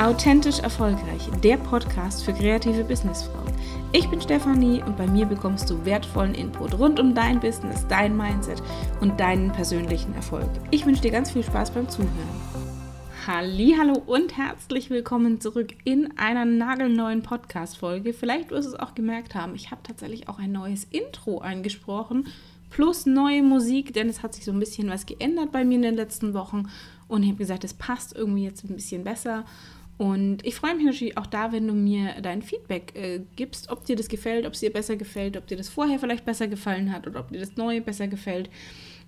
Authentisch Erfolgreich, der Podcast für kreative Businessfrauen. Ich bin Stefanie und bei mir bekommst du wertvollen Input rund um dein Business, dein Mindset und deinen persönlichen Erfolg. Ich wünsche dir ganz viel Spaß beim Zuhören. Hallo und herzlich willkommen zurück in einer nagelneuen Podcast Folge. Vielleicht wirst du es auch gemerkt haben, ich habe tatsächlich auch ein neues Intro eingesprochen plus neue Musik, denn es hat sich so ein bisschen was geändert bei mir in den letzten Wochen und ich habe gesagt, es passt irgendwie jetzt ein bisschen besser und ich freue mich natürlich auch da, wenn du mir dein Feedback äh, gibst, ob dir das gefällt, ob es dir besser gefällt, ob dir das vorher vielleicht besser gefallen hat oder ob dir das Neue besser gefällt.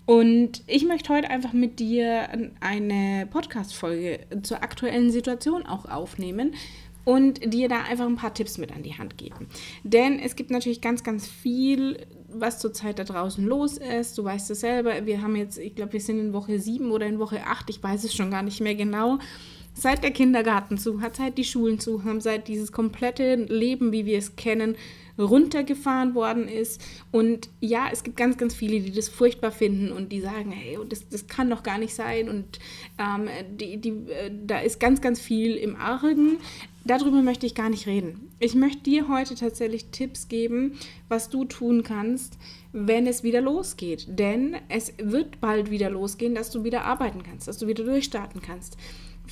Und ich möchte heute einfach mit dir eine Podcast-Folge zur aktuellen Situation auch aufnehmen und dir da einfach ein paar Tipps mit an die Hand geben. Denn es gibt natürlich ganz, ganz viel, was zurzeit da draußen los ist. Du weißt es selber. Wir haben jetzt, ich glaube, wir sind in Woche 7 oder in Woche 8, ich weiß es schon gar nicht mehr genau seit der Kindergarten zu hat, seit die Schulen zu haben, seit dieses komplette Leben, wie wir es kennen, runtergefahren worden ist. Und ja, es gibt ganz, ganz viele, die das furchtbar finden und die sagen, hey, das, das kann doch gar nicht sein. Und ähm, die, die, äh, da ist ganz, ganz viel im Argen. Darüber möchte ich gar nicht reden. Ich möchte dir heute tatsächlich Tipps geben, was du tun kannst, wenn es wieder losgeht. Denn es wird bald wieder losgehen, dass du wieder arbeiten kannst, dass du wieder durchstarten kannst.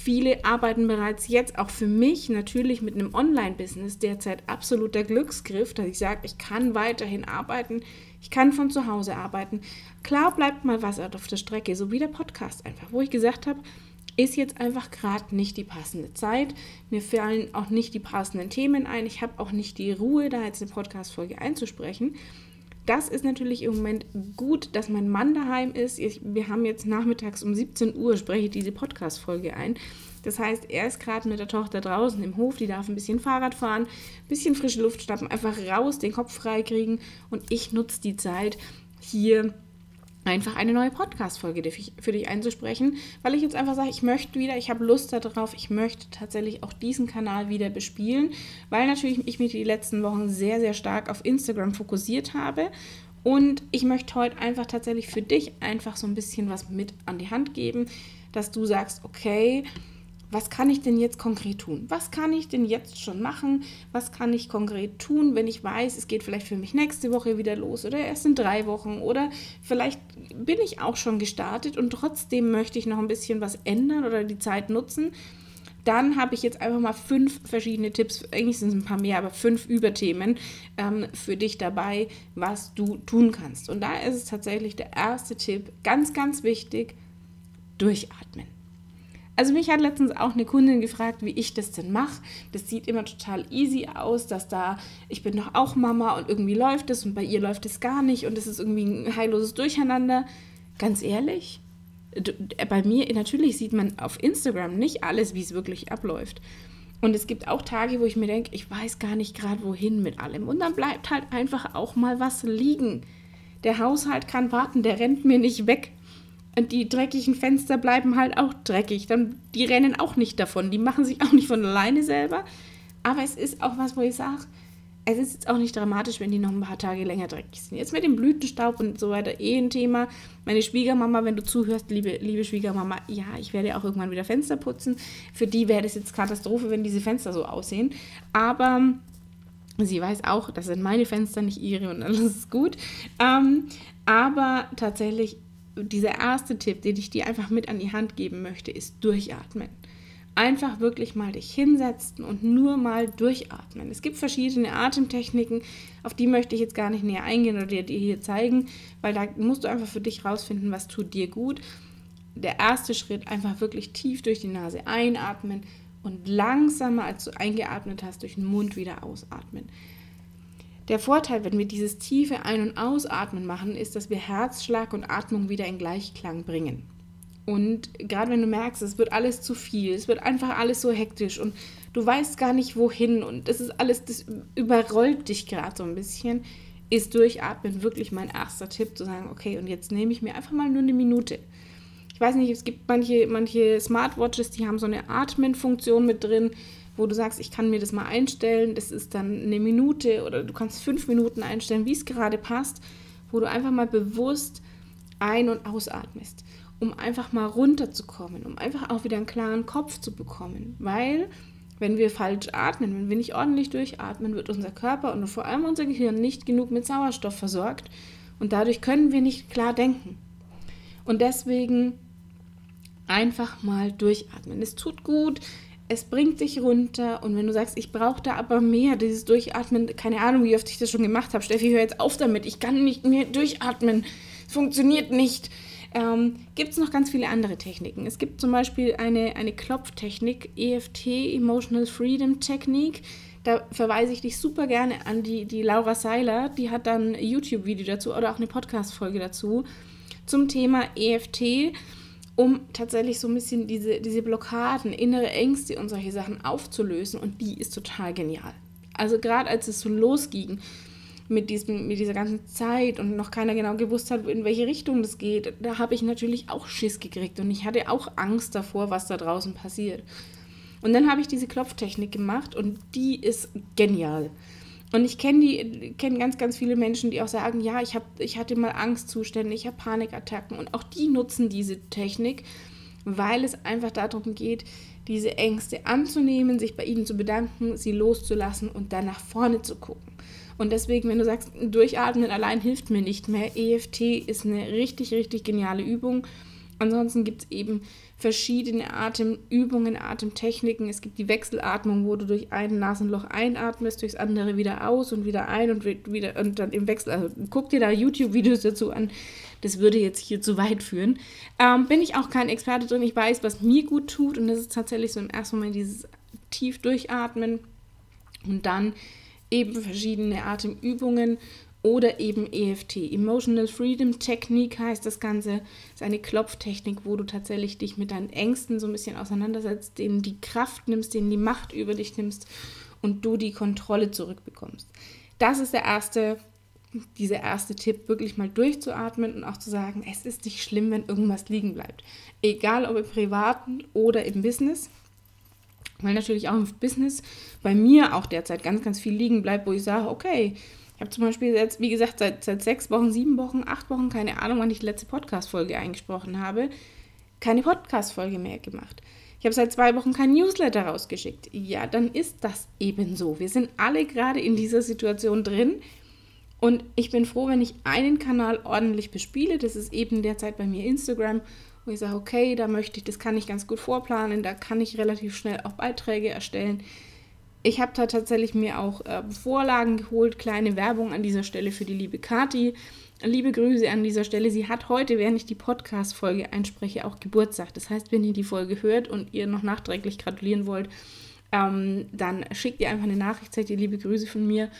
Viele arbeiten bereits jetzt auch für mich natürlich mit einem Online-Business derzeit absoluter Glücksgriff, dass ich sage, ich kann weiterhin arbeiten, ich kann von zu Hause arbeiten. Klar bleibt mal was auf der Strecke, so wie der Podcast einfach, wo ich gesagt habe, ist jetzt einfach gerade nicht die passende Zeit. Mir fallen auch nicht die passenden Themen ein. Ich habe auch nicht die Ruhe, da jetzt eine Podcast-Folge einzusprechen. Das ist natürlich im Moment gut, dass mein Mann daheim ist. Ich, wir haben jetzt nachmittags um 17 Uhr, spreche ich diese Podcast-Folge ein. Das heißt, er ist gerade mit der Tochter draußen im Hof, die darf ein bisschen Fahrrad fahren, ein bisschen frische Luft schnappen, einfach raus, den Kopf frei kriegen und ich nutze die Zeit hier einfach eine neue Podcast-Folge für dich einzusprechen, weil ich jetzt einfach sage, ich möchte wieder, ich habe Lust darauf, ich möchte tatsächlich auch diesen Kanal wieder bespielen, weil natürlich ich mich die letzten Wochen sehr, sehr stark auf Instagram fokussiert habe. Und ich möchte heute einfach tatsächlich für dich einfach so ein bisschen was mit an die Hand geben, dass du sagst, okay, was kann ich denn jetzt konkret tun? Was kann ich denn jetzt schon machen? Was kann ich konkret tun, wenn ich weiß, es geht vielleicht für mich nächste Woche wieder los oder erst in drei Wochen oder vielleicht bin ich auch schon gestartet und trotzdem möchte ich noch ein bisschen was ändern oder die Zeit nutzen. Dann habe ich jetzt einfach mal fünf verschiedene Tipps, eigentlich sind es ein paar mehr, aber fünf Überthemen ähm, für dich dabei, was du tun kannst. Und da ist es tatsächlich der erste Tipp, ganz, ganz wichtig, durchatmen. Also mich hat letztens auch eine Kundin gefragt, wie ich das denn mache. Das sieht immer total easy aus, dass da, ich bin doch auch Mama und irgendwie läuft es und bei ihr läuft es gar nicht und es ist irgendwie ein heilloses Durcheinander. Ganz ehrlich, bei mir, natürlich sieht man auf Instagram nicht alles, wie es wirklich abläuft. Und es gibt auch Tage, wo ich mir denke, ich weiß gar nicht gerade wohin mit allem. Und dann bleibt halt einfach auch mal was liegen. Der Haushalt kann warten, der rennt mir nicht weg. Und die dreckigen Fenster bleiben halt auch dreckig. Dann, die rennen auch nicht davon. Die machen sich auch nicht von alleine selber. Aber es ist auch was, wo ich sage, es ist jetzt auch nicht dramatisch, wenn die noch ein paar Tage länger dreckig sind. Jetzt mit dem Blütenstaub und so weiter eh ein Thema. Meine Schwiegermama, wenn du zuhörst, liebe, liebe Schwiegermama, ja, ich werde auch irgendwann wieder Fenster putzen. Für die wäre das jetzt Katastrophe, wenn diese Fenster so aussehen. Aber sie weiß auch, das sind meine Fenster, nicht ihre und alles ist gut. Ähm, aber tatsächlich dieser erste Tipp, den ich dir einfach mit an die Hand geben möchte, ist durchatmen. Einfach wirklich mal dich hinsetzen und nur mal durchatmen. Es gibt verschiedene Atemtechniken, auf die möchte ich jetzt gar nicht näher eingehen oder dir, hier zeigen, weil da musst du einfach für dich rausfinden, was tut dir gut. Der erste Schritt, einfach wirklich tief durch die Nase einatmen und langsamer, als du eingeatmet hast, durch den Mund wieder ausatmen. Der Vorteil, wenn wir dieses tiefe Ein- und Ausatmen machen, ist, dass wir Herzschlag und Atmung wieder in Gleichklang bringen. Und gerade wenn du merkst, es wird alles zu viel, es wird einfach alles so hektisch und du weißt gar nicht wohin und das ist alles, das überrollt dich gerade so ein bisschen, ist Durchatmen wirklich mein erster Tipp, zu sagen, okay, und jetzt nehme ich mir einfach mal nur eine Minute. Ich weiß nicht, es gibt manche, manche Smartwatches, die haben so eine Atmenfunktion mit drin wo du sagst, ich kann mir das mal einstellen, das ist dann eine Minute oder du kannst fünf Minuten einstellen, wie es gerade passt, wo du einfach mal bewusst ein- und ausatmest. um einfach mal runterzukommen, um einfach auch wieder einen klaren Kopf zu bekommen. Weil, wenn wir falsch atmen, wenn wir nicht ordentlich durchatmen, wird unser Körper und vor allem unser Gehirn nicht genug mit Sauerstoff versorgt und dadurch können wir nicht klar denken. Und deswegen einfach mal durchatmen. Es tut gut, es bringt dich runter und wenn du sagst, ich brauche da aber mehr, dieses Durchatmen, keine Ahnung, wie oft ich das schon gemacht habe, Steffi, hör jetzt auf damit, ich kann nicht mehr durchatmen, es funktioniert nicht. Ähm, gibt es noch ganz viele andere Techniken. Es gibt zum Beispiel eine, eine Klopftechnik, EFT, Emotional Freedom Technique. Da verweise ich dich super gerne an die, die Laura Seiler, die hat dann ein YouTube-Video dazu oder auch eine Podcast-Folge dazu zum Thema EFT um tatsächlich so ein bisschen diese, diese Blockaden, innere Ängste und solche Sachen aufzulösen. Und die ist total genial. Also gerade als es so losging mit, diesem, mit dieser ganzen Zeit und noch keiner genau gewusst hat, in welche Richtung das geht, da habe ich natürlich auch Schiss gekriegt und ich hatte auch Angst davor, was da draußen passiert. Und dann habe ich diese Klopftechnik gemacht und die ist genial. Und ich kenne die, kenne ganz, ganz viele Menschen, die auch sagen, ja, ich, hab, ich hatte mal Angstzustände, ich habe Panikattacken. Und auch die nutzen diese Technik, weil es einfach darum geht, diese Ängste anzunehmen, sich bei ihnen zu bedanken, sie loszulassen und dann nach vorne zu gucken. Und deswegen, wenn du sagst, durchatmen allein hilft mir nicht mehr, EFT ist eine richtig, richtig geniale Übung. Ansonsten gibt es eben verschiedene Atemübungen, Atemtechniken. Es gibt die Wechselatmung, wo du durch ein Nasenloch einatmest, durchs andere wieder aus und wieder ein und wieder und dann im Wechsel. Also guck dir da YouTube-Videos dazu an. Das würde jetzt hier zu weit führen. Ähm, bin ich auch kein Experte drin. Ich weiß, was mir gut tut und das ist tatsächlich so im ersten Moment dieses tief durchatmen und dann eben verschiedene Atemübungen oder eben EFT. Emotional Freedom Technique heißt das Ganze. Ist eine Klopftechnik, wo du tatsächlich dich mit deinen Ängsten so ein bisschen auseinandersetzt, denen die Kraft nimmst, denen die Macht über dich nimmst und du die Kontrolle zurückbekommst. Das ist der erste, dieser erste Tipp, wirklich mal durchzuatmen und auch zu sagen, es ist nicht schlimm, wenn irgendwas liegen bleibt. Egal ob im Privaten oder im Business. Weil natürlich auch im Business bei mir auch derzeit ganz, ganz viel liegen bleibt, wo ich sage, okay, ich habe zum Beispiel jetzt, wie gesagt, seit, seit sechs Wochen, sieben Wochen, acht Wochen, keine Ahnung, wann ich die letzte Podcast-Folge eingesprochen habe, keine Podcast-Folge mehr gemacht. Ich habe seit zwei Wochen kein Newsletter rausgeschickt. Ja, dann ist das eben so. Wir sind alle gerade in dieser Situation drin. Und ich bin froh, wenn ich einen Kanal ordentlich bespiele. Das ist eben derzeit bei mir Instagram, wo ich sage, okay, da möchte ich, das kann ich ganz gut vorplanen, da kann ich relativ schnell auch Beiträge erstellen. Ich habe da tatsächlich mir auch äh, Vorlagen geholt, kleine Werbung an dieser Stelle für die liebe Kati. Liebe Grüße an dieser Stelle. Sie hat heute, während ich die Podcast-Folge einspreche, auch Geburtstag. Das heißt, wenn ihr die Folge hört und ihr noch nachträglich gratulieren wollt, ähm, dann schickt ihr einfach eine Nachricht, seid ihr liebe Grüße von mir.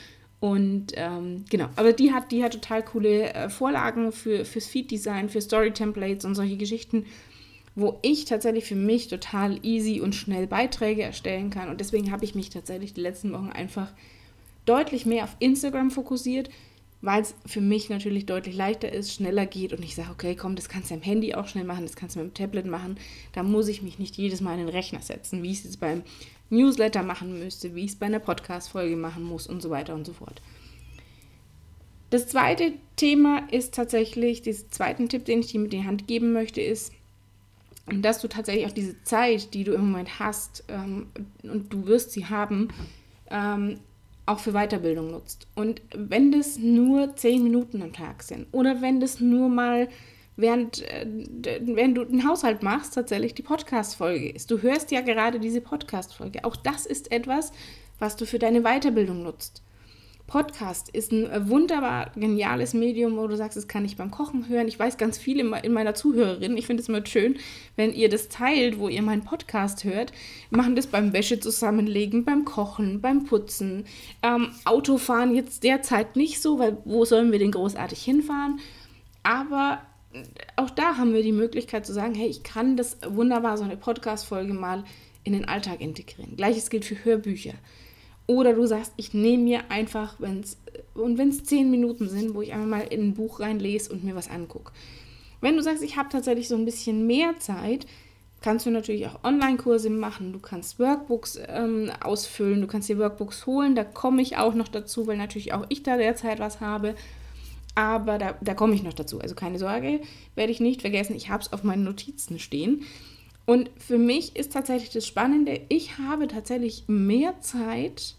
Und ähm, genau, aber die hat, die hat total coole äh, Vorlagen für, fürs Feed-Design, für Story-Templates und solche Geschichten wo ich tatsächlich für mich total easy und schnell Beiträge erstellen kann. Und deswegen habe ich mich tatsächlich die letzten Wochen einfach deutlich mehr auf Instagram fokussiert, weil es für mich natürlich deutlich leichter ist, schneller geht und ich sage, okay, komm, das kannst du am Handy auch schnell machen, das kannst du mit dem Tablet machen. Da muss ich mich nicht jedes Mal in den Rechner setzen, wie ich es jetzt beim Newsletter machen müsste, wie ich es bei einer Podcast-Folge machen muss und so weiter und so fort. Das zweite Thema ist tatsächlich, diesen zweiten Tipp, den ich dir mit in die Hand geben möchte, ist, und dass du tatsächlich auch diese Zeit, die du im Moment hast, ähm, und du wirst sie haben, ähm, auch für Weiterbildung nutzt. Und wenn das nur zehn Minuten am Tag sind oder wenn das nur mal während, äh, während du den Haushalt machst, tatsächlich die Podcast-Folge ist. Du hörst ja gerade diese Podcast-Folge. Auch das ist etwas, was du für deine Weiterbildung nutzt. Podcast ist ein äh, wunderbar geniales Medium, wo du sagst, das kann ich beim Kochen hören. Ich weiß ganz viel in meiner Zuhörerin. Ich finde es immer schön, wenn ihr das teilt, wo ihr meinen Podcast hört. Wir machen das beim Wäsche zusammenlegen, beim Kochen, beim Putzen. Ähm, Autofahren jetzt derzeit nicht so, weil wo sollen wir denn großartig hinfahren? Aber äh, auch da haben wir die Möglichkeit zu sagen, hey, ich kann das wunderbar, so eine Podcast-Folge mal in den Alltag integrieren. Gleiches gilt für Hörbücher. Oder du sagst, ich nehme mir einfach, wenn es, und wenn es zehn Minuten sind, wo ich einfach mal in ein Buch reinlese und mir was angucke. Wenn du sagst, ich habe tatsächlich so ein bisschen mehr Zeit, kannst du natürlich auch Online-Kurse machen. Du kannst Workbooks ähm, ausfüllen, du kannst dir Workbooks holen. Da komme ich auch noch dazu, weil natürlich auch ich da derzeit was habe. aber da, da komme ich noch dazu. Also keine Sorge, werde ich nicht vergessen. Ich habe es auf meinen Notizen stehen. Und für mich ist tatsächlich das Spannende, ich habe tatsächlich mehr Zeit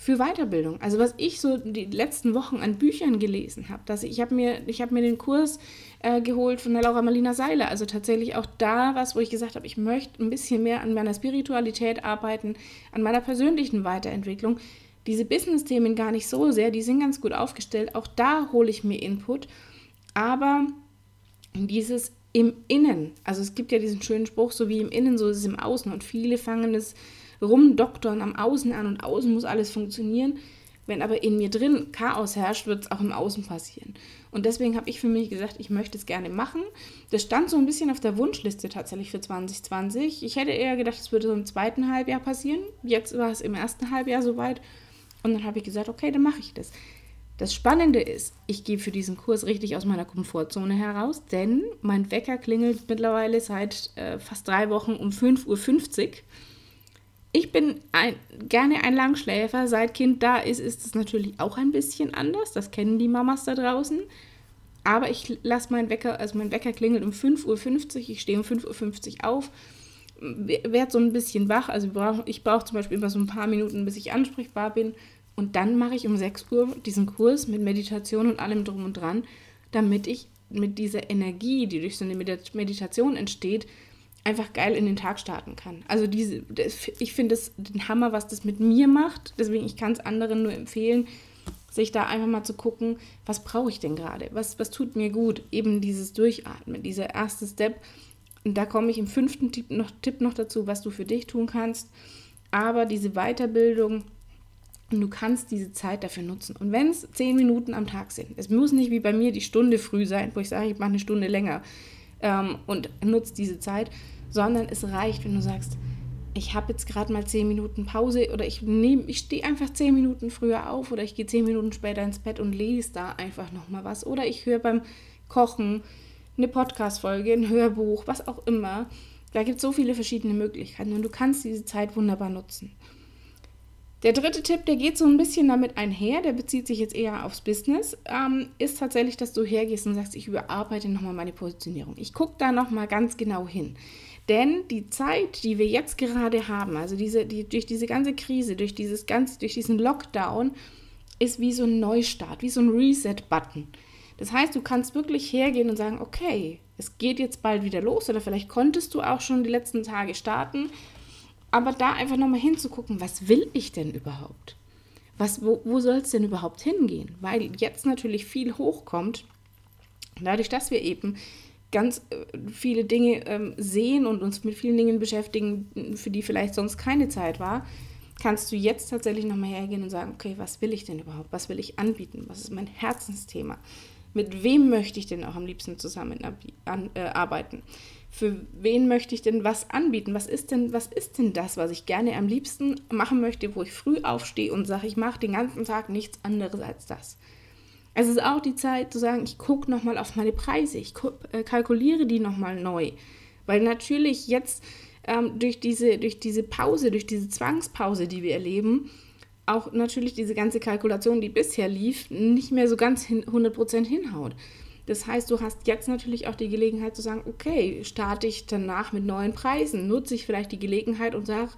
für Weiterbildung. Also was ich so die letzten Wochen an Büchern gelesen habe, dass ich, ich habe mir, ich habe mir den Kurs äh, geholt von der Laura Marlina Seiler. Also tatsächlich auch da was, wo ich gesagt habe, ich möchte ein bisschen mehr an meiner Spiritualität arbeiten, an meiner persönlichen Weiterentwicklung diese Business-Themen gar nicht so sehr, die sind ganz gut aufgestellt. Auch da hole ich mir Input. Aber dieses im Innen, also es gibt ja diesen schönen Spruch, so wie im Innen, so ist es im Außen. Und viele fangen das Rumdoktern am Außen an und außen muss alles funktionieren. Wenn aber in mir drin Chaos herrscht, wird es auch im Außen passieren. Und deswegen habe ich für mich gesagt, ich möchte es gerne machen. Das stand so ein bisschen auf der Wunschliste tatsächlich für 2020. Ich hätte eher gedacht, es würde so im zweiten Halbjahr passieren. Jetzt war es im ersten Halbjahr soweit. Und dann habe ich gesagt, okay, dann mache ich das. Das Spannende ist, ich gehe für diesen Kurs richtig aus meiner Komfortzone heraus, denn mein Wecker klingelt mittlerweile seit äh, fast drei Wochen um 5.50 Uhr. Ich bin ein, gerne ein Langschläfer. Seit Kind da ist, ist es natürlich auch ein bisschen anders. Das kennen die Mamas da draußen. Aber ich lasse meinen Wecker, also mein Wecker klingelt um 5.50 Uhr. Ich stehe um 5.50 Uhr auf, werde so ein bisschen wach. Also ich brauche zum Beispiel immer so ein paar Minuten, bis ich ansprechbar bin. Und dann mache ich um 6 Uhr diesen Kurs mit Meditation und allem drum und dran, damit ich mit dieser Energie, die durch so eine Meditation entsteht, einfach geil in den Tag starten kann. Also diese, das, ich finde es den Hammer, was das mit mir macht. Deswegen, ich kann es anderen nur empfehlen, sich da einfach mal zu gucken, was brauche ich denn gerade? Was, was tut mir gut? Eben dieses Durchatmen, dieser erste Step, und da komme ich im fünften Tipp noch, Tipp noch dazu, was du für dich tun kannst. Aber diese Weiterbildung, du kannst diese Zeit dafür nutzen. Und wenn es zehn Minuten am Tag sind, es muss nicht wie bei mir die Stunde früh sein, wo ich sage, ich mache eine Stunde länger ähm, und nutze diese Zeit, sondern es reicht, wenn du sagst, ich habe jetzt gerade mal zehn Minuten Pause oder ich nehme, ich stehe einfach zehn Minuten früher auf oder ich gehe zehn Minuten später ins Bett und lese da einfach nochmal was oder ich höre beim Kochen eine Podcast-Folge, ein Hörbuch, was auch immer. Da gibt es so viele verschiedene Möglichkeiten und du kannst diese Zeit wunderbar nutzen. Der dritte Tipp, der geht so ein bisschen damit einher, der bezieht sich jetzt eher aufs Business, ähm, ist tatsächlich, dass du hergehst und sagst, ich überarbeite nochmal meine Positionierung. Ich gucke da nochmal ganz genau hin. Denn die Zeit, die wir jetzt gerade haben, also diese, die, durch diese ganze Krise, durch, dieses ganze, durch diesen Lockdown, ist wie so ein Neustart, wie so ein Reset-Button. Das heißt, du kannst wirklich hergehen und sagen, okay, es geht jetzt bald wieder los oder vielleicht konntest du auch schon die letzten Tage starten, aber da einfach nochmal hinzugucken, was will ich denn überhaupt? Was, wo, wo soll es denn überhaupt hingehen? Weil jetzt natürlich viel hochkommt, dadurch, dass wir eben ganz äh, viele Dinge ähm, sehen und uns mit vielen Dingen beschäftigen, für die vielleicht sonst keine Zeit war, kannst du jetzt tatsächlich nochmal hergehen und sagen, okay, was will ich denn überhaupt? Was will ich anbieten? Was ist mein Herzensthema? Mit wem möchte ich denn auch am liebsten zusammenarbeiten? Äh, Für wen möchte ich denn was anbieten? Was ist denn, was ist denn das, was ich gerne am liebsten machen möchte, wo ich früh aufstehe und sage, ich mache den ganzen Tag nichts anderes als das? Es ist auch die Zeit zu sagen, ich gucke nochmal auf meine Preise, ich äh, kalkuliere die nochmal neu. Weil natürlich jetzt ähm, durch, diese, durch diese Pause, durch diese Zwangspause, die wir erleben, auch natürlich diese ganze Kalkulation, die bisher lief, nicht mehr so ganz hin, 100% hinhaut. Das heißt, du hast jetzt natürlich auch die Gelegenheit zu sagen, okay, starte ich danach mit neuen Preisen, nutze ich vielleicht die Gelegenheit und sage,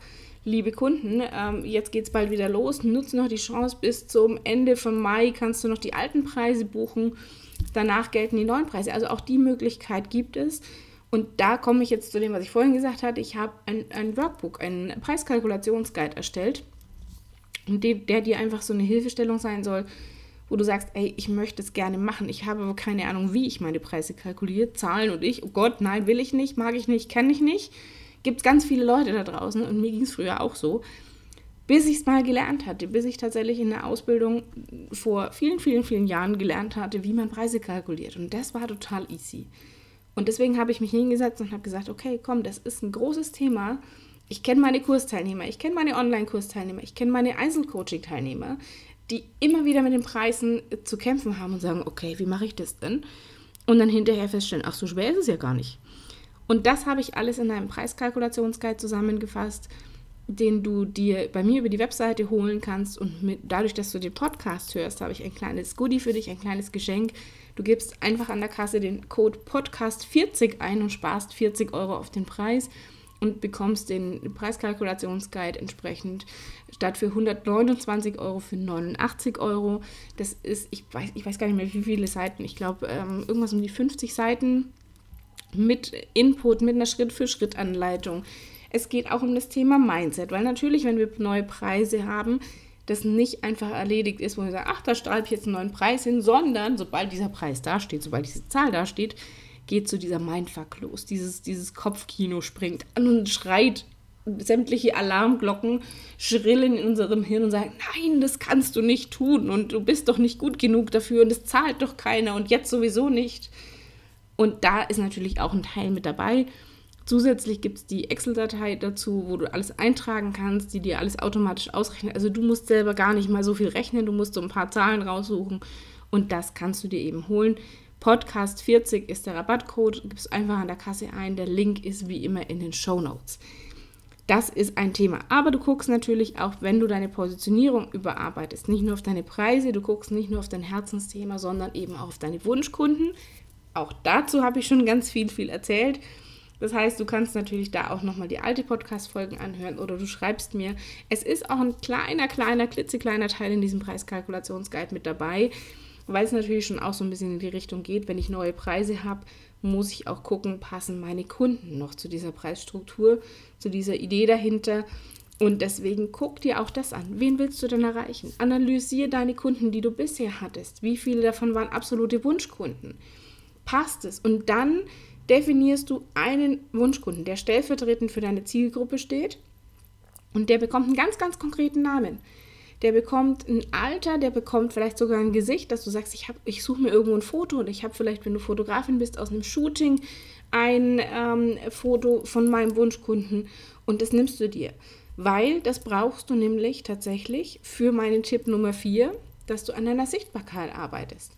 liebe Kunden, ähm, jetzt es bald wieder los, nutze noch die Chance, bis zum Ende von Mai kannst du noch die alten Preise buchen, danach gelten die neuen Preise. Also auch die Möglichkeit gibt es. Und da komme ich jetzt zu dem, was ich vorhin gesagt hatte. Ich habe ein, ein Workbook, einen Preiskalkulationsguide erstellt der, der dir einfach so eine Hilfestellung sein soll, wo du sagst, ey, ich möchte es gerne machen, ich habe aber keine Ahnung, wie ich meine Preise kalkuliere, Zahlen und ich, oh Gott, nein, will ich nicht, mag ich nicht, kenne ich nicht. Gibt es ganz viele Leute da draußen und mir ging es früher auch so, bis ich es mal gelernt hatte, bis ich tatsächlich in der Ausbildung vor vielen, vielen, vielen Jahren gelernt hatte, wie man Preise kalkuliert. Und das war total easy. Und deswegen habe ich mich hingesetzt und habe gesagt, okay, komm, das ist ein großes Thema ich kenne meine Kursteilnehmer, ich kenne meine Online-Kursteilnehmer, ich kenne meine Einzelcoaching-Teilnehmer, die immer wieder mit den Preisen zu kämpfen haben und sagen, okay, wie mache ich das denn? Und dann hinterher feststellen, ach, so schwer ist es ja gar nicht. Und das habe ich alles in einem Preiskalkulationsguide zusammengefasst, den du dir bei mir über die Webseite holen kannst. Und mit, dadurch, dass du den Podcast hörst, habe ich ein kleines Goodie für dich, ein kleines Geschenk. Du gibst einfach an der Kasse den Code Podcast40 ein und sparst 40 Euro auf den Preis und bekommst den Preiskalkulationsguide entsprechend statt für 129 Euro für 89 Euro. Das ist, ich weiß, ich weiß gar nicht mehr, wie viele Seiten. Ich glaube, ähm, irgendwas um die 50 Seiten mit Input, mit einer Schritt-für-Schritt-Anleitung. Es geht auch um das Thema Mindset, weil natürlich, wenn wir neue Preise haben, das nicht einfach erledigt ist, wo wir sagen, ach, da schreibe ich jetzt einen neuen Preis hin, sondern sobald dieser Preis dasteht, sobald diese Zahl dasteht, geht so dieser Mindfuck los. Dieses, dieses Kopfkino springt an und schreit sämtliche Alarmglocken schrillen in unserem Hirn und sagen, nein, das kannst du nicht tun und du bist doch nicht gut genug dafür und es zahlt doch keiner und jetzt sowieso nicht. Und da ist natürlich auch ein Teil mit dabei. Zusätzlich gibt es die Excel-Datei dazu, wo du alles eintragen kannst, die dir alles automatisch ausrechnet. Also du musst selber gar nicht mal so viel rechnen, du musst so ein paar Zahlen raussuchen und das kannst du dir eben holen. Podcast 40 ist der Rabattcode, gibst einfach an der Kasse ein. Der Link ist wie immer in den Show Notes. Das ist ein Thema. Aber du guckst natürlich auch, wenn du deine Positionierung überarbeitest, nicht nur auf deine Preise, du guckst nicht nur auf dein Herzensthema, sondern eben auch auf deine Wunschkunden. Auch dazu habe ich schon ganz viel, viel erzählt. Das heißt, du kannst natürlich da auch nochmal die alte Podcast-Folgen anhören oder du schreibst mir. Es ist auch ein kleiner, kleiner, klitzekleiner Teil in diesem Preiskalkulationsguide mit dabei, weil es natürlich schon auch so ein bisschen in die Richtung geht, wenn ich neue Preise habe, muss ich auch gucken, passen meine Kunden noch zu dieser Preisstruktur, zu dieser Idee dahinter. Und deswegen guck dir auch das an. Wen willst du denn erreichen? Analysiere deine Kunden, die du bisher hattest. Wie viele davon waren absolute Wunschkunden? Passt es? Und dann definierst du einen Wunschkunden, der stellvertretend für deine Zielgruppe steht und der bekommt einen ganz, ganz konkreten Namen der bekommt ein Alter, der bekommt vielleicht sogar ein Gesicht, dass du sagst, ich, ich suche mir irgendwo ein Foto und ich habe vielleicht, wenn du Fotografin bist, aus einem Shooting ein ähm, Foto von meinem Wunschkunden und das nimmst du dir. Weil das brauchst du nämlich tatsächlich für meinen Tipp Nummer 4, dass du an deiner Sichtbarkeit arbeitest.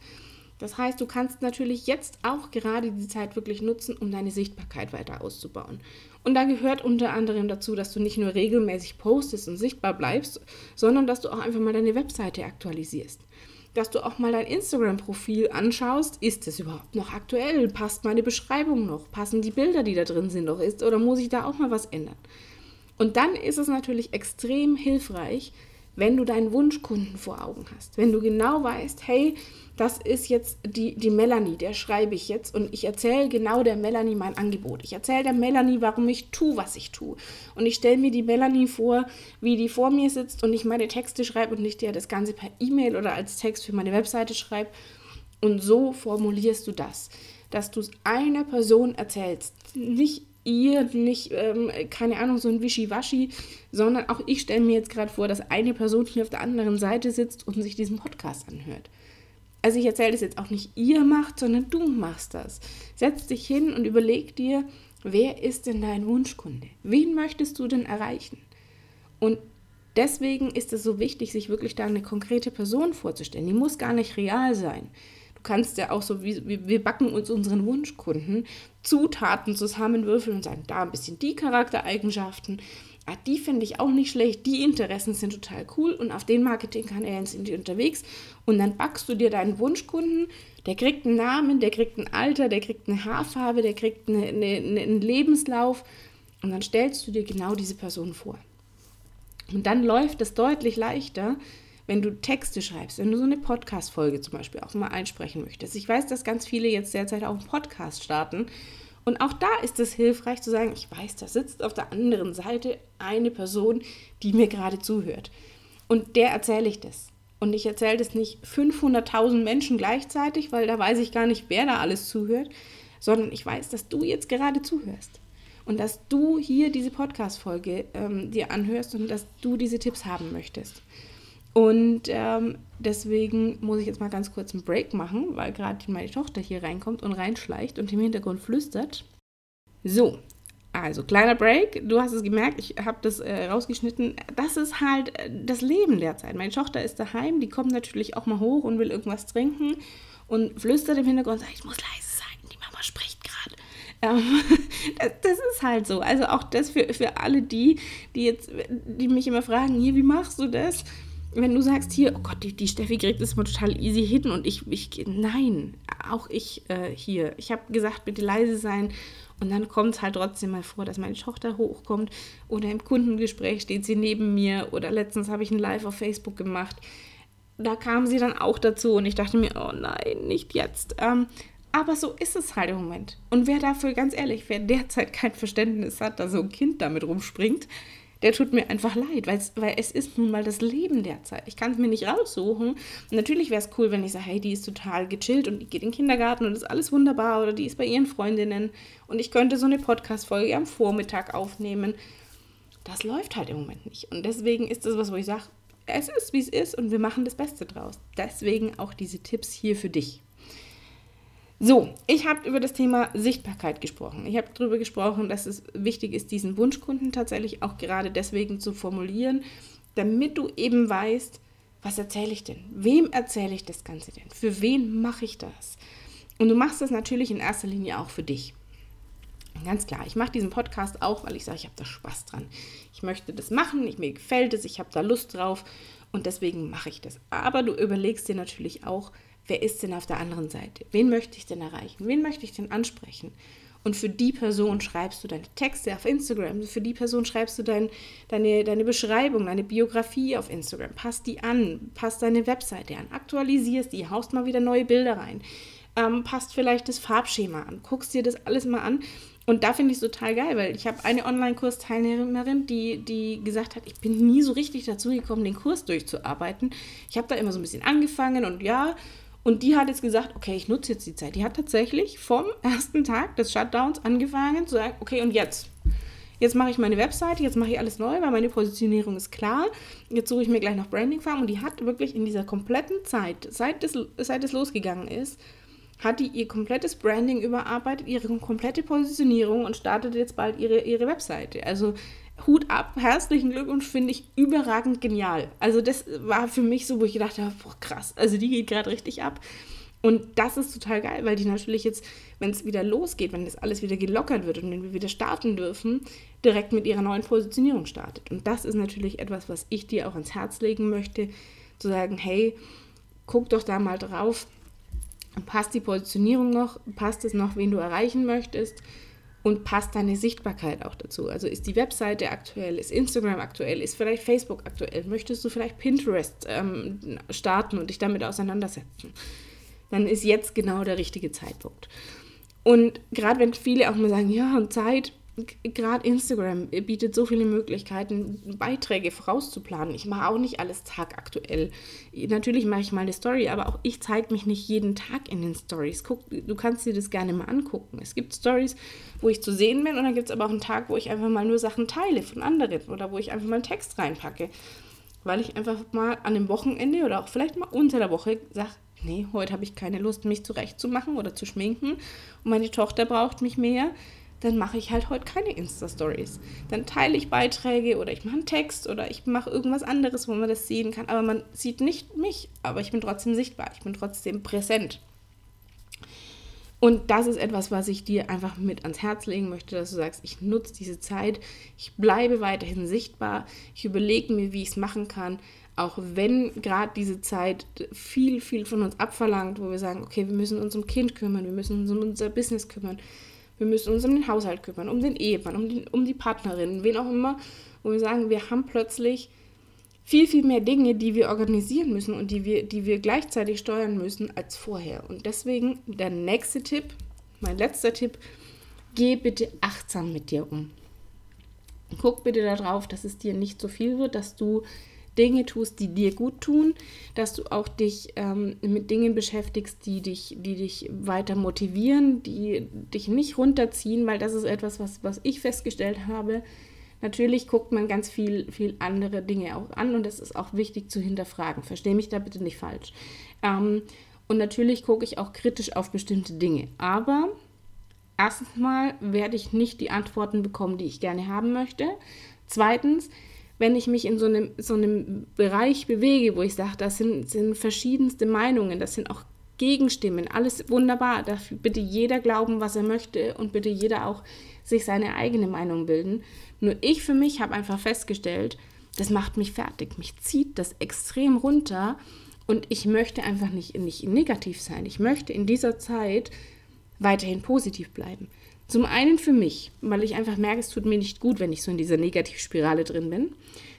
Das heißt, du kannst natürlich jetzt auch gerade die Zeit wirklich nutzen, um deine Sichtbarkeit weiter auszubauen. Und da gehört unter anderem dazu, dass du nicht nur regelmäßig postest und sichtbar bleibst, sondern dass du auch einfach mal deine Webseite aktualisierst. Dass du auch mal dein Instagram-Profil anschaust. Ist es überhaupt noch aktuell? Passt meine Beschreibung noch? Passen die Bilder, die da drin sind, noch? Ist, oder muss ich da auch mal was ändern? Und dann ist es natürlich extrem hilfreich, wenn du deinen Wunschkunden vor Augen hast. Wenn du genau weißt, hey, das ist jetzt die, die Melanie, der schreibe ich jetzt und ich erzähle genau der Melanie mein Angebot. Ich erzähle der Melanie, warum ich tue, was ich tue. Und ich stelle mir die Melanie vor, wie die vor mir sitzt und ich meine Texte schreibe und nicht dir das Ganze per E-Mail oder als Text für meine Webseite schreibe. Und so formulierst du das, dass du es einer Person erzählst. Nicht ihr, nicht, ähm, keine Ahnung, so ein Wischiwaschi, sondern auch ich stelle mir jetzt gerade vor, dass eine Person hier auf der anderen Seite sitzt und sich diesen Podcast anhört. Also ich erzähle das jetzt auch nicht ihr macht, sondern du machst das. Setz dich hin und überleg dir, wer ist denn dein Wunschkunde? Wen möchtest du denn erreichen? Und deswegen ist es so wichtig, sich wirklich da eine konkrete Person vorzustellen. Die muss gar nicht real sein. Du kannst ja auch so, wie wir backen uns unseren Wunschkunden Zutaten zusammenwürfeln und sagen, da ein bisschen die Charaktereigenschaften, ah, die finde ich auch nicht schlecht, die Interessen sind total cool und auf den Marketingkanälen sind die unterwegs und dann backst du dir deinen Wunschkunden, der kriegt einen Namen, der kriegt ein Alter, der kriegt eine Haarfarbe, der kriegt eine, eine, einen Lebenslauf und dann stellst du dir genau diese Person vor. Und dann läuft es deutlich leichter, wenn du Texte schreibst, wenn du so eine Podcast-Folge zum Beispiel auch mal einsprechen möchtest. Ich weiß, dass ganz viele jetzt derzeit auch einen Podcast starten und auch da ist es hilfreich zu sagen, ich weiß, da sitzt auf der anderen Seite eine Person, die mir gerade zuhört. Und der erzähle ich das. Und ich erzähle das nicht 500.000 Menschen gleichzeitig, weil da weiß ich gar nicht, wer da alles zuhört, sondern ich weiß, dass du jetzt gerade zuhörst. Und dass du hier diese Podcast-Folge ähm, dir anhörst und dass du diese Tipps haben möchtest. Und ähm, deswegen muss ich jetzt mal ganz kurz einen Break machen, weil gerade meine Tochter hier reinkommt und reinschleicht und im Hintergrund flüstert. So, also kleiner Break. Du hast es gemerkt, ich habe das äh, rausgeschnitten. Das ist halt äh, das Leben derzeit. Meine Tochter ist daheim, die kommt natürlich auch mal hoch und will irgendwas trinken und flüstert im Hintergrund und sagt, ich muss leise sein, die Mama spricht gerade. Ähm, das, das, ist halt so. Also auch das für, für alle die, die jetzt, die mich immer fragen, hier, wie machst du das? Wenn du sagst, hier, oh Gott, die, die Steffi kriegt das mal total easy hin und ich, ich nein, auch ich äh, hier. Ich habe gesagt, bitte leise sein und dann kommt es halt trotzdem mal vor, dass meine Tochter hochkommt oder im Kundengespräch steht sie neben mir oder letztens habe ich ein Live auf Facebook gemacht. Da kam sie dann auch dazu und ich dachte mir, oh nein, nicht jetzt. Ähm, aber so ist es halt im Moment. Und wer dafür, ganz ehrlich, wer derzeit kein Verständnis hat, dass so ein Kind damit rumspringt, der tut mir einfach leid, weil es ist nun mal das Leben derzeit. Ich kann es mir nicht raussuchen. Und natürlich wäre es cool, wenn ich sage, hey, die ist total gechillt und die geht in den Kindergarten und ist alles wunderbar oder die ist bei ihren Freundinnen und ich könnte so eine Podcast-Folge am Vormittag aufnehmen. Das läuft halt im Moment nicht. Und deswegen ist das was, wo ich sage, es ist, wie es ist und wir machen das Beste draus. Deswegen auch diese Tipps hier für dich. So, ich habe über das Thema Sichtbarkeit gesprochen. Ich habe darüber gesprochen, dass es wichtig ist, diesen Wunschkunden tatsächlich auch gerade deswegen zu formulieren, damit du eben weißt, was erzähle ich denn? Wem erzähle ich das Ganze denn? Für wen mache ich das? Und du machst das natürlich in erster Linie auch für dich. Ganz klar, ich mache diesen Podcast auch, weil ich sage, ich habe da Spaß dran. Ich möchte das machen, ich, mir gefällt es, ich habe da Lust drauf und deswegen mache ich das. Aber du überlegst dir natürlich auch, wer ist denn auf der anderen Seite? Wen möchte ich denn erreichen? Wen möchte ich denn ansprechen? Und für die Person schreibst du deine Texte auf Instagram. Für die Person schreibst du dein, deine, deine Beschreibung, deine Biografie auf Instagram. Passt die an, passt deine Webseite an, aktualisierst die, haust mal wieder neue Bilder rein. Ähm, passt vielleicht das Farbschema an, guckst dir das alles mal an. Und da finde ich es total geil, weil ich habe eine Online-Kursteilnehmerin, die, die gesagt hat, ich bin nie so richtig dazu gekommen, den Kurs durchzuarbeiten. Ich habe da immer so ein bisschen angefangen und ja, und die hat jetzt gesagt, okay, ich nutze jetzt die Zeit. Die hat tatsächlich vom ersten Tag des Shutdowns angefangen zu sagen, okay, und jetzt? Jetzt mache ich meine Webseite, jetzt mache ich alles neu, weil meine Positionierung ist klar. Jetzt suche ich mir gleich noch Branding-Farm. Und die hat wirklich in dieser kompletten Zeit, seit es, seit es losgegangen ist, hat die ihr komplettes Branding überarbeitet, ihre komplette Positionierung und startet jetzt bald ihre, ihre Webseite. Also Hut ab, herzlichen Glückwunsch, finde ich überragend genial. Also das war für mich so, wo ich gedacht habe, boah, krass, also die geht gerade richtig ab. Und das ist total geil, weil die natürlich jetzt, wenn es wieder losgeht, wenn das alles wieder gelockert wird und wenn wir wieder starten dürfen, direkt mit ihrer neuen Positionierung startet. Und das ist natürlich etwas, was ich dir auch ans Herz legen möchte, zu sagen, hey, guck doch da mal drauf, passt die Positionierung noch, passt es noch, wen du erreichen möchtest und passt deine Sichtbarkeit auch dazu. Also ist die Webseite aktuell, ist Instagram aktuell, ist vielleicht Facebook aktuell, möchtest du vielleicht Pinterest ähm, starten und dich damit auseinandersetzen, dann ist jetzt genau der richtige Zeitpunkt. Und gerade wenn viele auch mal sagen, ja, und Zeit, gerade Instagram bietet so viele Möglichkeiten, Beiträge vorauszuplanen. Ich mache auch nicht alles tagaktuell. Natürlich mache ich mal eine Story, aber auch ich zeige mich nicht jeden Tag in den Stories. Du kannst dir das gerne mal angucken. Es gibt Stories, wo ich zu sehen bin und dann gibt es aber auch einen Tag, wo ich einfach mal nur Sachen teile von anderen oder wo ich einfach mal einen Text reinpacke. Weil ich einfach mal an dem Wochenende oder auch vielleicht mal unter der Woche sage, nee, heute habe ich keine Lust, mich zurechtzumachen oder zu schminken und meine Tochter braucht mich mehr dann mache ich halt heute keine Insta-Stories. Dann teile ich Beiträge oder ich mache einen Text oder ich mache irgendwas anderes, wo man das sehen kann. Aber man sieht nicht mich, aber ich bin trotzdem sichtbar, ich bin trotzdem präsent. Und das ist etwas, was ich dir einfach mit ans Herz legen möchte, dass du sagst, ich nutze diese Zeit, ich bleibe weiterhin sichtbar, ich überlege mir, wie ich es machen kann, auch wenn gerade diese Zeit viel, viel von uns abverlangt, wo wir sagen, okay, wir müssen uns um Kind kümmern, wir müssen uns um unser Business kümmern, wir müssen uns um den Haushalt kümmern, um den Ehemann, um, den, um die Partnerin, wen auch immer, wo wir sagen, wir haben plötzlich viel, viel mehr Dinge, die wir organisieren müssen und die wir, die wir gleichzeitig steuern müssen als vorher. Und deswegen der nächste Tipp, mein letzter Tipp, geh bitte achtsam mit dir um. Guck bitte darauf, dass es dir nicht so viel wird, dass du Dinge tust, die dir gut tun, dass du auch dich ähm, mit Dingen beschäftigst, die dich, die dich weiter motivieren, die dich nicht runterziehen, weil das ist etwas, was, was ich festgestellt habe. Natürlich guckt man ganz viel, viel andere Dinge auch an und das ist auch wichtig zu hinterfragen. Verstehe mich da bitte nicht falsch. Ähm, und natürlich gucke ich auch kritisch auf bestimmte Dinge. Aber erstens mal werde ich nicht die Antworten bekommen, die ich gerne haben möchte. Zweitens, wenn ich mich in so einem, so einem Bereich bewege, wo ich sage, das sind, sind verschiedenste Meinungen, das sind auch Gegenstimmen, alles wunderbar. Darf bitte jeder glauben, was er möchte und bitte jeder auch sich seine eigene Meinung bilden. Nur ich für mich habe einfach festgestellt, das macht mich fertig. Mich zieht das extrem runter und ich möchte einfach nicht, nicht negativ sein. Ich möchte in dieser Zeit weiterhin positiv bleiben. Zum einen für mich, weil ich einfach merke, es tut mir nicht gut, wenn ich so in dieser Negativspirale drin bin.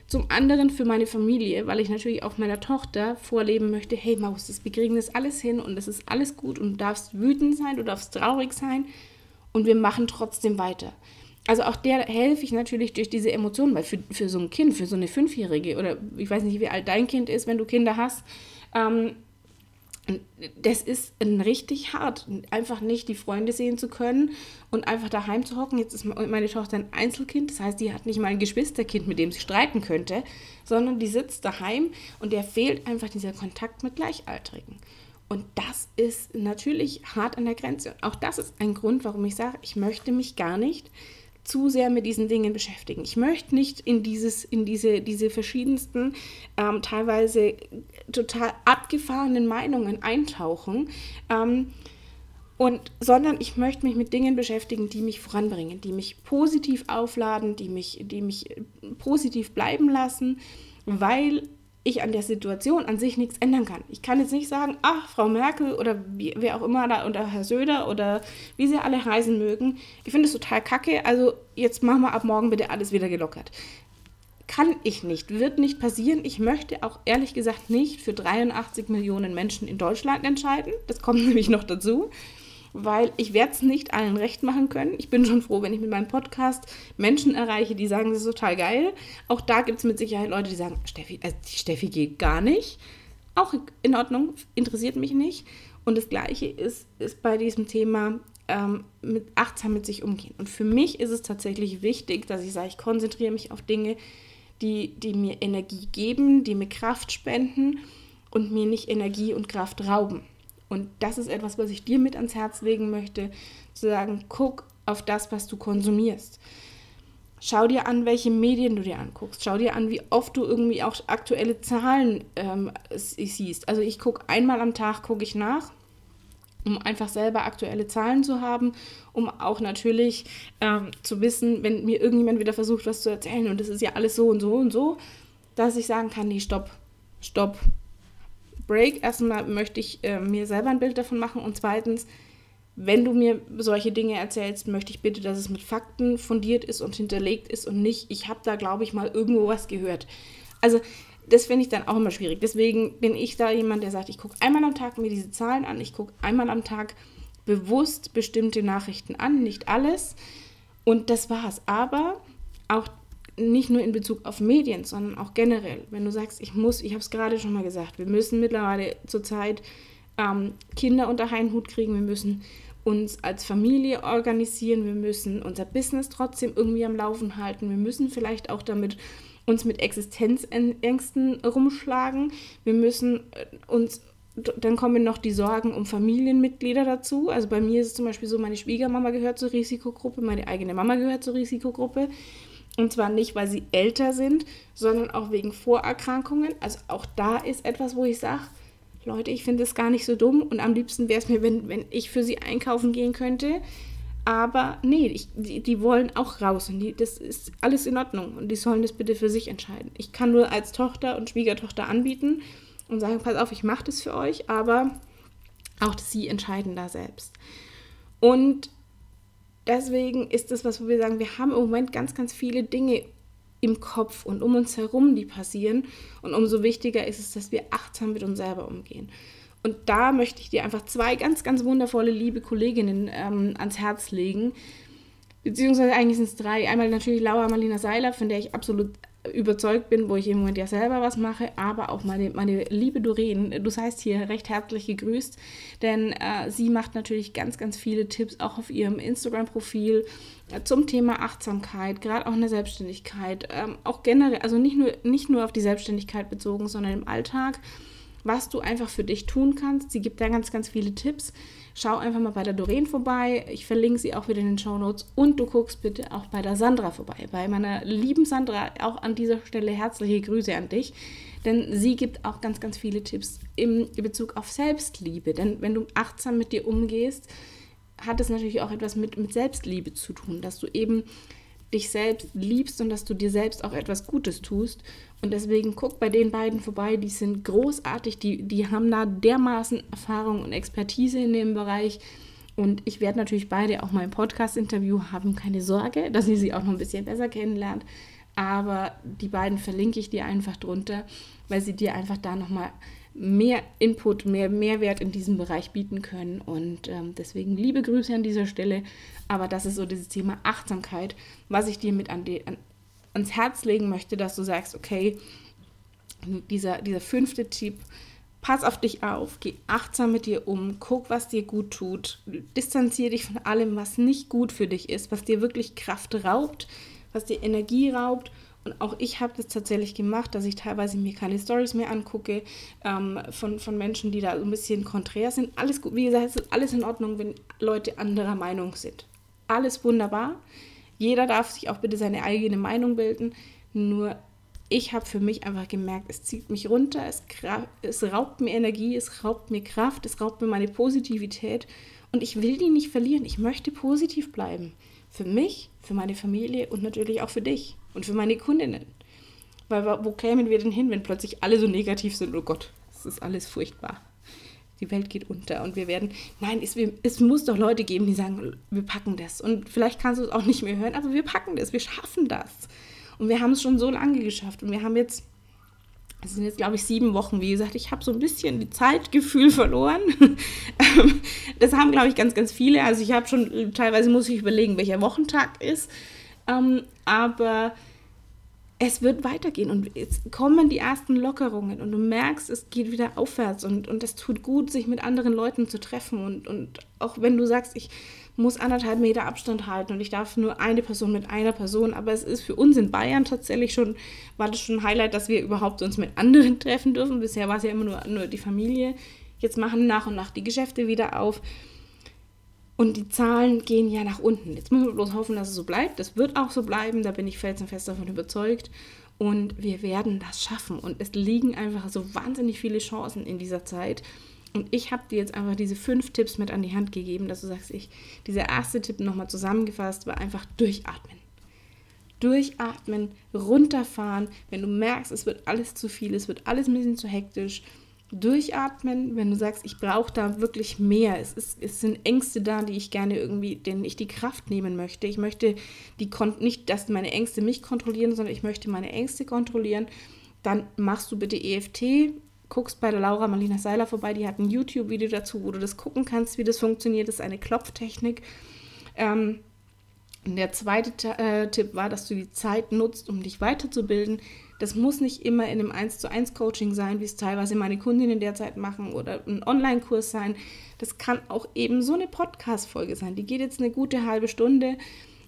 Zum anderen für meine Familie, weil ich natürlich auch meiner Tochter vorleben möchte, hey Maus, das, wir kriegen das alles hin und es ist alles gut und du darfst wütend sein, du darfst traurig sein und wir machen trotzdem weiter. Also auch der helfe ich natürlich durch diese Emotionen, weil für, für so ein Kind, für so eine Fünfjährige oder ich weiß nicht, wie alt dein Kind ist, wenn du Kinder hast, ähm, das ist richtig hart, einfach nicht die Freunde sehen zu können und einfach daheim zu hocken. Jetzt ist meine Tochter ein Einzelkind, das heißt, die hat nicht mal ein Geschwisterkind, mit dem sie streiten könnte, sondern die sitzt daheim und der fehlt einfach dieser Kontakt mit Gleichaltrigen. Und das ist natürlich hart an der Grenze. Auch das ist ein Grund, warum ich sage, ich möchte mich gar nicht zu sehr mit diesen Dingen beschäftigen. Ich möchte nicht in, dieses, in diese, diese verschiedensten, ähm, teilweise total abgefahrenen Meinungen eintauchen, ähm, und, sondern ich möchte mich mit Dingen beschäftigen, die mich voranbringen, die mich positiv aufladen, die mich, die mich positiv bleiben lassen, weil ich an der Situation an sich nichts ändern kann. Ich kann jetzt nicht sagen, ach, Frau Merkel oder wie, wer auch immer da oder Herr Söder oder wie sie alle heißen mögen, ich finde es total kacke, also jetzt machen wir ab morgen bitte alles wieder gelockert. Kann ich nicht, wird nicht passieren. Ich möchte auch ehrlich gesagt nicht für 83 Millionen Menschen in Deutschland entscheiden. Das kommt nämlich noch dazu weil ich werde es nicht allen recht machen können. Ich bin schon froh, wenn ich mit meinem Podcast Menschen erreiche, die sagen, das ist total geil. Auch da gibt es mit Sicherheit Leute, die sagen, Steffi, also die Steffi geht gar nicht. Auch in Ordnung, interessiert mich nicht. Und das Gleiche ist, ist bei diesem Thema ähm, mit achtsam mit sich umgehen. Und für mich ist es tatsächlich wichtig, dass ich sage, ich konzentriere mich auf Dinge, die, die mir Energie geben, die mir Kraft spenden und mir nicht Energie und Kraft rauben. Und das ist etwas, was ich dir mit ans Herz legen möchte, zu sagen, guck auf das, was du konsumierst. Schau dir an, welche Medien du dir anguckst. Schau dir an, wie oft du irgendwie auch aktuelle Zahlen ähm, siehst. Also ich gucke einmal am Tag, gucke ich nach, um einfach selber aktuelle Zahlen zu haben, um auch natürlich ähm, zu wissen, wenn mir irgendjemand wieder versucht, was zu erzählen und das ist ja alles so und so und so, dass ich sagen kann, nee, stopp, stopp, Break. Erstmal möchte ich äh, mir selber ein Bild davon machen und zweitens, wenn du mir solche Dinge erzählst, möchte ich bitte, dass es mit Fakten fundiert ist und hinterlegt ist und nicht, ich habe da, glaube ich, mal irgendwo was gehört. Also das finde ich dann auch immer schwierig. Deswegen bin ich da jemand, der sagt, ich gucke einmal am Tag mir diese Zahlen an, ich gucke einmal am Tag bewusst bestimmte Nachrichten an, nicht alles. Und das war's. Aber auch nicht nur in Bezug auf Medien, sondern auch generell. Wenn du sagst, ich muss, ich habe es gerade schon mal gesagt, wir müssen mittlerweile zurzeit ähm, Kinder unter einen Hut kriegen, wir müssen uns als Familie organisieren, wir müssen unser Business trotzdem irgendwie am Laufen halten, wir müssen vielleicht auch damit uns mit Existenzängsten rumschlagen, wir müssen äh, uns dann kommen noch die Sorgen um Familienmitglieder dazu. Also bei mir ist es zum Beispiel so, meine Schwiegermama gehört zur Risikogruppe, meine eigene Mama gehört zur Risikogruppe. Und zwar nicht, weil sie älter sind, sondern auch wegen Vorerkrankungen. Also auch da ist etwas, wo ich sage, Leute, ich finde es gar nicht so dumm und am liebsten wäre es mir, wenn, wenn ich für sie einkaufen gehen könnte. Aber nee, ich, die, die, wollen auch raus und die, das ist alles in Ordnung und die sollen das bitte für sich entscheiden. Ich kann nur als Tochter und Schwiegertochter anbieten und sagen, pass auf, ich mache das für euch, aber auch sie entscheiden da selbst. Und deswegen ist das was, wo wir sagen, wir haben im Moment ganz, ganz viele Dinge im Kopf und um uns herum, die passieren. Und umso wichtiger ist es, dass wir achtsam mit uns selber umgehen. Und da möchte ich dir einfach zwei ganz, ganz wundervolle, liebe Kolleginnen ähm, ans Herz legen. Beziehungsweise eigentlich sind es drei. Einmal natürlich Laura Marlina Seiler, von der ich absolut überzeugt bin, wo ich im Moment ja selber was mache, aber auch meine, meine liebe Doreen, du seist hier recht herzlich gegrüßt, denn äh, sie macht natürlich ganz, ganz viele Tipps auch auf ihrem Instagram-Profil äh, zum Thema Achtsamkeit, gerade auch in der Selbstständigkeit, ähm, auch generell, also nicht nur, nicht nur auf die Selbstständigkeit bezogen, sondern im Alltag was du einfach für dich tun kannst. Sie gibt da ganz, ganz viele Tipps. Schau einfach mal bei der Doreen vorbei. Ich verlinke sie auch wieder in den Show Notes. Und du guckst bitte auch bei der Sandra vorbei. Bei meiner lieben Sandra auch an dieser Stelle herzliche Grüße an dich. Denn sie gibt auch ganz, ganz viele Tipps im Bezug auf Selbstliebe. Denn wenn du achtsam mit dir umgehst, hat es natürlich auch etwas mit, mit Selbstliebe zu tun, dass du eben dich selbst liebst und dass du dir selbst auch etwas Gutes tust. Und deswegen guck bei den beiden vorbei, die sind großartig, die, die haben da dermaßen Erfahrung und Expertise in dem Bereich. Und ich werde natürlich beide auch mal im Podcast-Interview haben, keine Sorge, dass ihr sie auch noch ein bisschen besser kennenlernt. Aber die beiden verlinke ich dir einfach drunter, weil sie dir einfach da nochmal mehr Input, mehr Mehrwert in diesem Bereich bieten können. Und ähm, deswegen liebe Grüße an dieser Stelle. Aber das ist so dieses Thema Achtsamkeit, was ich dir mit an die, an, ans Herz legen möchte, dass du sagst, okay, dieser, dieser fünfte Tipp, pass auf dich auf, geh achtsam mit dir um, guck, was dir gut tut, distanziere dich von allem, was nicht gut für dich ist, was dir wirklich Kraft raubt, was dir Energie raubt und auch ich habe das tatsächlich gemacht, dass ich teilweise mir keine Stories mehr angucke ähm, von, von Menschen, die da so ein bisschen konträr sind. Alles gut, wie gesagt, es ist alles in Ordnung, wenn Leute anderer Meinung sind. Alles wunderbar. Jeder darf sich auch bitte seine eigene Meinung bilden. Nur ich habe für mich einfach gemerkt, es zieht mich runter, es, es raubt mir Energie, es raubt mir Kraft, es raubt mir meine Positivität. Und ich will die nicht verlieren. Ich möchte positiv bleiben. Für mich, für meine Familie und natürlich auch für dich und für meine Kundinnen. Weil wo kämen wir denn hin, wenn plötzlich alle so negativ sind? Oh Gott, es ist alles furchtbar. Die Welt geht unter und wir werden, nein, es, es muss doch Leute geben, die sagen, wir packen das. Und vielleicht kannst du es auch nicht mehr hören, aber wir packen das, wir schaffen das. Und wir haben es schon so lange geschafft und wir haben jetzt es sind jetzt, glaube ich, sieben Wochen. Wie gesagt, ich habe so ein bisschen die Zeitgefühl verloren. das haben, glaube ich, ganz, ganz viele. Also ich habe schon, teilweise muss ich überlegen, welcher Wochentag ist. Ähm, aber es wird weitergehen und jetzt kommen die ersten Lockerungen und du merkst, es geht wieder aufwärts und, und es tut gut, sich mit anderen Leuten zu treffen und, und auch wenn du sagst, ich muss anderthalb Meter Abstand halten und ich darf nur eine Person mit einer Person, aber es ist für uns in Bayern tatsächlich schon, war das schon ein Highlight, dass wir überhaupt uns mit anderen treffen dürfen. Bisher war es ja immer nur, nur die Familie. Jetzt machen nach und nach die Geschäfte wieder auf. Und die Zahlen gehen ja nach unten. Jetzt müssen wir bloß hoffen, dass es so bleibt. Das wird auch so bleiben, da bin ich felsenfest davon überzeugt. Und wir werden das schaffen. Und es liegen einfach so wahnsinnig viele Chancen in dieser Zeit. Und ich habe dir jetzt einfach diese fünf Tipps mit an die Hand gegeben, dass du sagst, ich, dieser erste Tipp nochmal zusammengefasst war einfach durchatmen. Durchatmen, runterfahren, wenn du merkst, es wird alles zu viel, es wird alles ein bisschen zu hektisch. Durchatmen, wenn du sagst, ich brauche da wirklich mehr. Es, ist, es sind Ängste da, die ich gerne irgendwie, denen ich die Kraft nehmen möchte. Ich möchte die nicht, dass meine Ängste mich kontrollieren, sondern ich möchte meine Ängste kontrollieren. Dann machst du bitte EFT, guckst bei der Laura Marlina Seiler vorbei, die hat ein YouTube-Video dazu, wo du das gucken kannst, wie das funktioniert. Das ist eine Klopftechnik. Ähm, der zweite äh, Tipp war, dass du die Zeit nutzt, um dich weiterzubilden. Das muss nicht immer in einem 1 zu 1 Coaching sein, wie es teilweise meine Kundinnen derzeit machen oder ein Online-Kurs sein. Das kann auch eben so eine Podcast-Folge sein. Die geht jetzt eine gute halbe Stunde.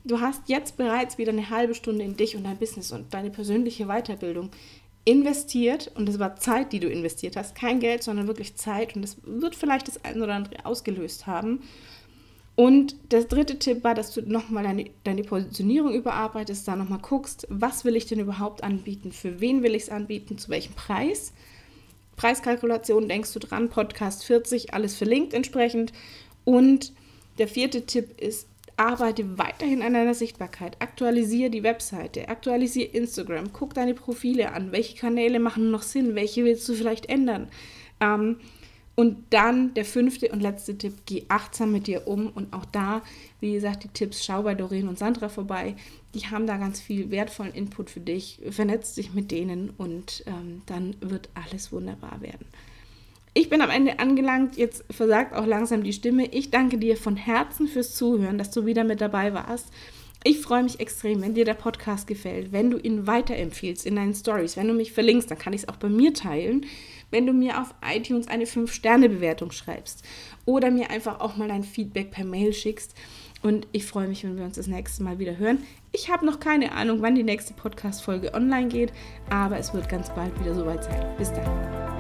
Du hast jetzt bereits wieder eine halbe Stunde in dich und dein Business und deine persönliche Weiterbildung investiert und es war Zeit, die du investiert hast, kein Geld, sondern wirklich Zeit und das wird vielleicht das eine oder andere ausgelöst haben. Und der dritte Tipp war, dass du nochmal deine, deine Positionierung überarbeitest, da nochmal guckst, was will ich denn überhaupt anbieten, für wen will ich es anbieten, zu welchem Preis. Preiskalkulation denkst du dran, Podcast 40, alles verlinkt entsprechend. Und der vierte Tipp ist, arbeite weiterhin an deiner Sichtbarkeit. Aktualisiere die Webseite, aktualisiere Instagram, guck deine Profile an, welche Kanäle machen noch Sinn, welche willst du vielleicht ändern. Ähm, und dann der fünfte und letzte Tipp, geh achtsam mit dir um. Und auch da, wie gesagt, die Tipps, schau bei Doreen und Sandra vorbei. Die haben da ganz viel wertvollen Input für dich. Vernetz dich mit denen und ähm, dann wird alles wunderbar werden. Ich bin am Ende angelangt, jetzt versagt auch langsam die Stimme. Ich danke dir von Herzen fürs Zuhören, dass du wieder mit dabei warst. Ich freue mich extrem, wenn dir der Podcast gefällt, wenn du ihn weiterempfiehlst in deinen Stories, wenn du mich verlinkst, dann kann ich es auch bei mir teilen. Wenn du mir auf iTunes eine 5-Sterne-Bewertung schreibst oder mir einfach auch mal dein Feedback per Mail schickst. Und ich freue mich, wenn wir uns das nächste Mal wieder hören. Ich habe noch keine Ahnung, wann die nächste Podcast-Folge online geht, aber es wird ganz bald wieder soweit sein. Bis dann.